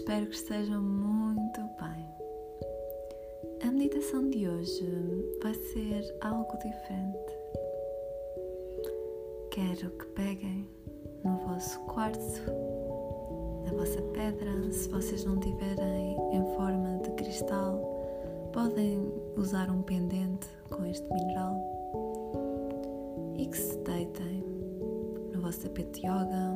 Espero que estejam muito bem. A meditação de hoje vai ser algo diferente. Quero que peguem no vosso quartzo, na vossa pedra, se vocês não tiverem em forma de cristal, podem usar um pendente com este mineral e que se deitem no vosso tapete de yoga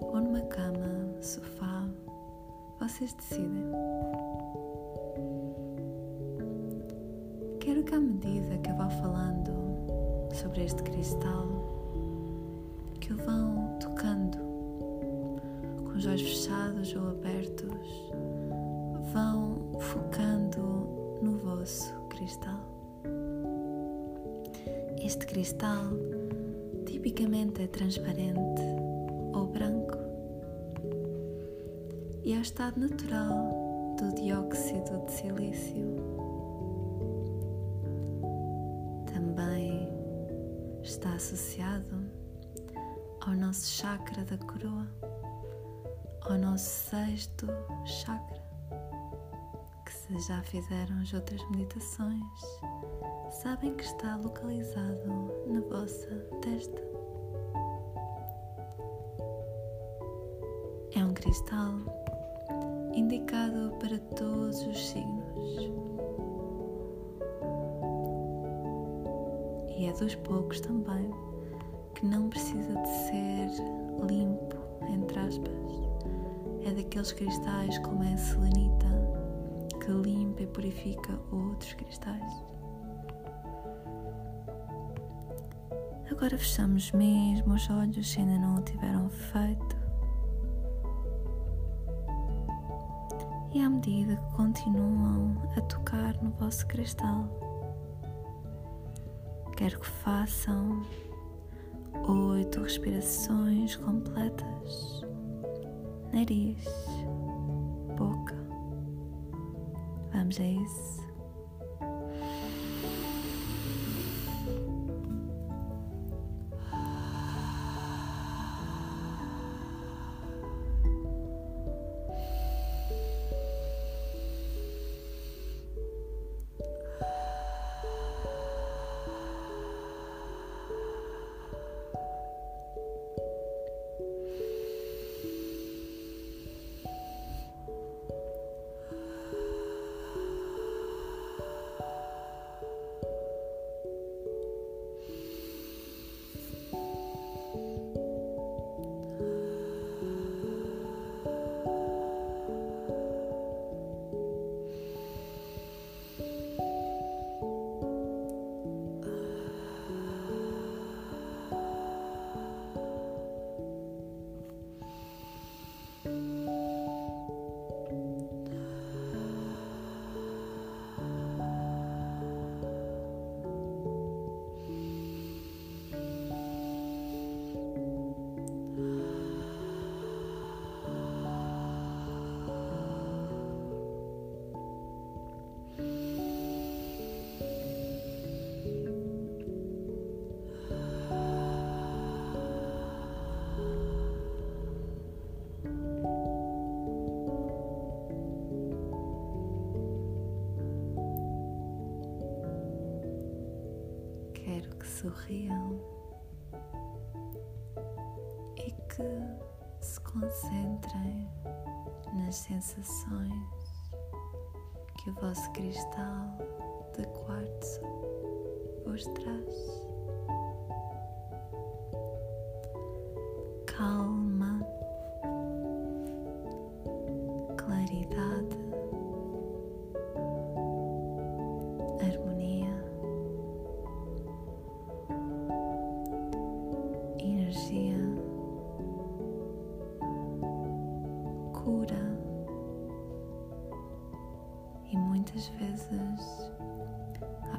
ou numa cama, sofá, vocês decidem. Quero que à medida que eu vá falando sobre este cristal, que o vão tocando com os olhos fechados ou abertos, vão focando no vosso cristal. Este cristal tipicamente é transparente ou branco e é o estado natural do dióxido de silício. Também está associado ao nosso chakra da coroa, ao nosso sexto chakra, que se já fizeram as outras meditações, sabem que está localizado na vossa testa. É um cristal indicado para todos os signos e é dos poucos também que não precisa de ser limpo, entre aspas. É daqueles cristais como a selenita que limpa e purifica outros cristais. Agora fechamos mesmo os olhos se ainda não o tiveram feito. E à medida que continuam a tocar no vosso cristal, quero que façam oito respirações completas. Nariz, boca. Vamos a isso. Sorriam e que se concentrem nas sensações que o vosso cristal de quartzo vos traz. Calma,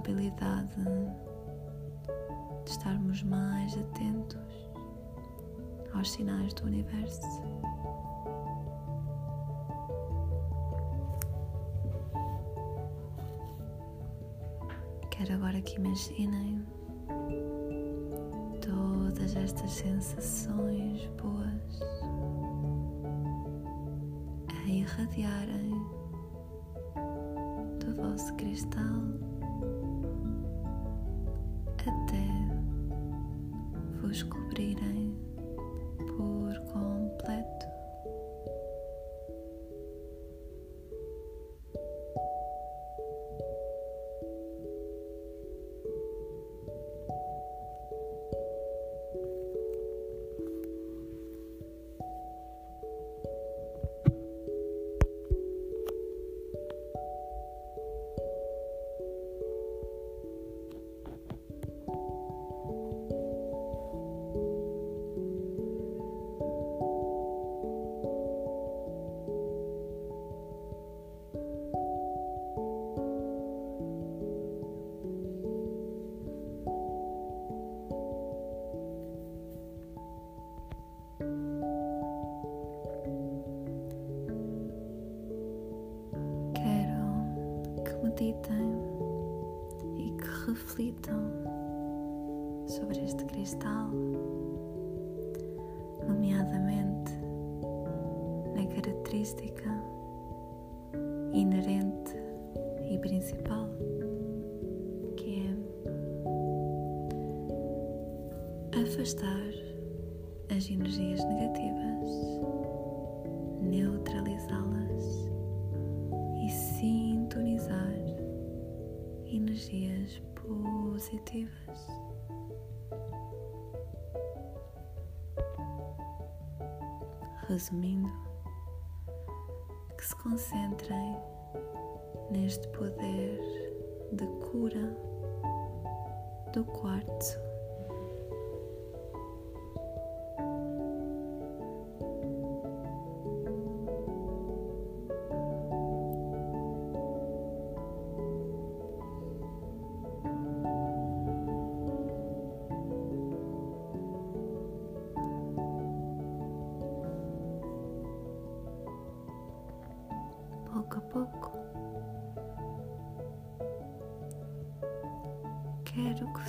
a habilidade de estarmos mais atentos aos sinais do universo. Quero agora que imaginem todas estas sensações boas a irradiarem do vosso cristal até vos cobrirem meditem e que reflitam sobre este cristal, nomeadamente na característica inerente e principal, que é afastar as energias negativas, Resumindo, que se concentrem neste poder de cura do quartzo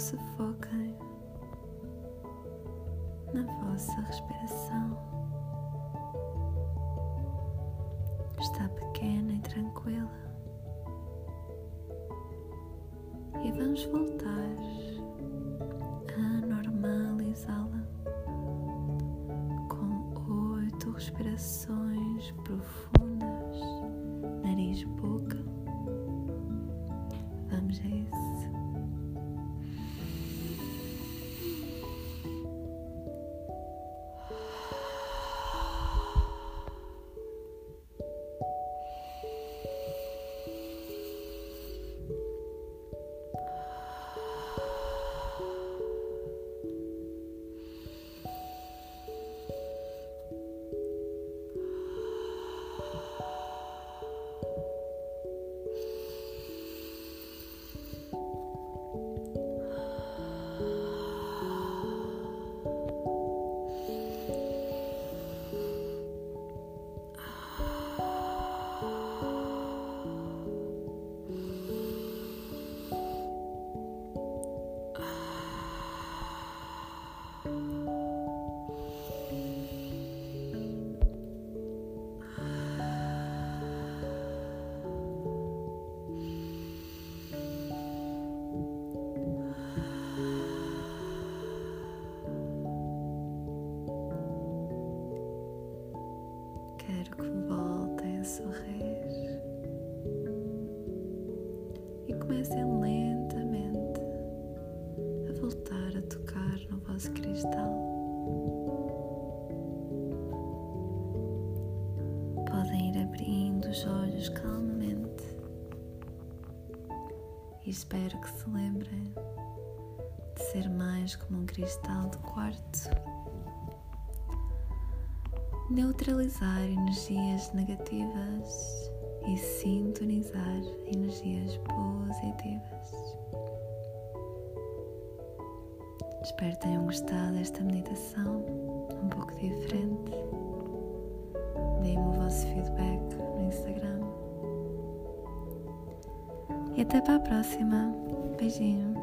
se foquem na vossa respiração. Está pequena e tranquila. E vamos voltar a normalizá-la com oito respirações profundas. E espero que se lembrem de ser mais como um cristal de quartzo. Neutralizar energias negativas e sintonizar energias positivas. Espero que tenham gostado desta meditação, um pouco diferente. Deem-me o vosso feedback no Instagram. E até para a próxima. Beijinhos.